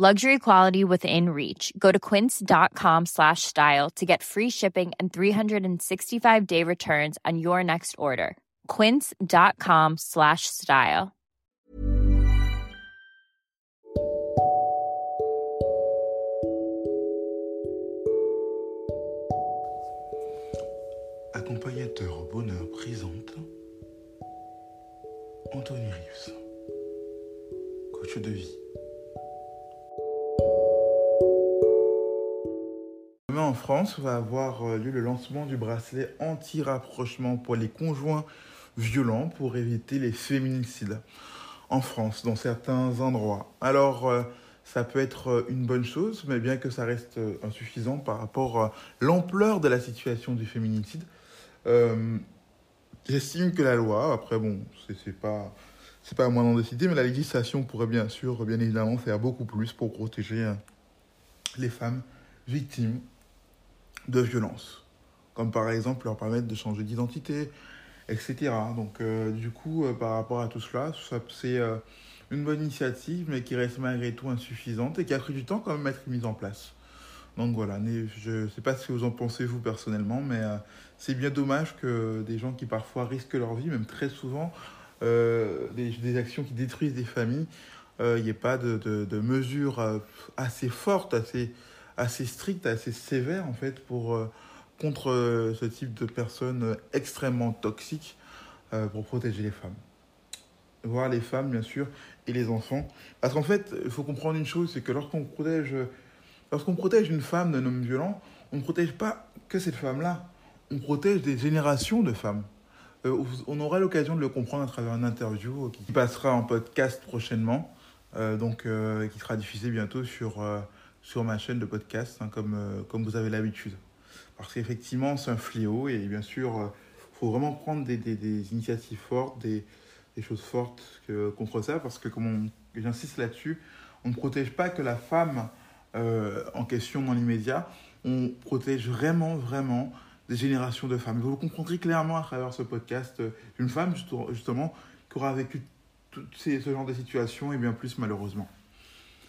Luxury quality within reach. Go to quince.com slash style to get free shipping and 365 day returns on your next order. Quince.com slash style. Accompagnateur bonheur présente Anthony Rives, coach de vie. Demain en France va avoir euh, lieu le lancement du bracelet anti-rapprochement pour les conjoints violents pour éviter les féminicides en France, dans certains endroits. Alors, euh, ça peut être euh, une bonne chose, mais bien que ça reste insuffisant par rapport à l'ampleur de la situation du féminicide, J'estime que la loi, après bon, c'est pas c'est pas à moi d'en décider, mais la législation pourrait bien sûr, bien évidemment, faire beaucoup plus pour protéger les femmes victimes de violences, comme par exemple leur permettre de changer d'identité, etc. Donc euh, du coup, euh, par rapport à tout cela, c'est euh, une bonne initiative, mais qui reste malgré tout insuffisante et qui a pris du temps quand même à être mise en place. Donc voilà, je ne sais pas ce que vous en pensez vous personnellement, mais c'est bien dommage que des gens qui parfois risquent leur vie, même très souvent, des, actions qui détruisent des familles, il n'y ait pas de, de, de, mesures assez fortes, assez, assez strictes, assez sévères en fait pour euh, contre ce type de personnes extrêmement toxiques pour protéger les femmes. Voir les femmes bien sûr et les enfants. Parce qu'en fait, il faut comprendre une chose, c'est que lorsqu'on protège Lorsqu'on protège une femme d'un homme violent, on ne protège pas que cette femme-là, on protège des générations de femmes. Euh, on aura l'occasion de le comprendre à travers une interview qui passera en podcast prochainement, euh, donc euh, qui sera diffusée bientôt sur, euh, sur ma chaîne de podcast, hein, comme, euh, comme vous avez l'habitude. Parce qu'effectivement, c'est un fléau et bien sûr, il euh, faut vraiment prendre des, initiatives fortes, des, choses fortes contre ça, parce que, comme j'insiste là-dessus, on ne protège pas que la femme euh, en question dans l'immédiat, on protège vraiment, vraiment des générations de femmes. Vous le comprendrez clairement à travers ce podcast, euh, une femme justement qui aura vécu ce genre de situation et bien plus malheureusement.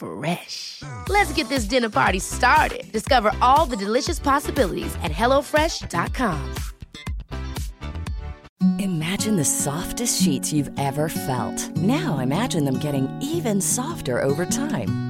Fresh. Let's get this dinner party started. Discover all the delicious possibilities at hellofresh.com. Imagine the softest sheets you've ever felt. Now imagine them getting even softer over time.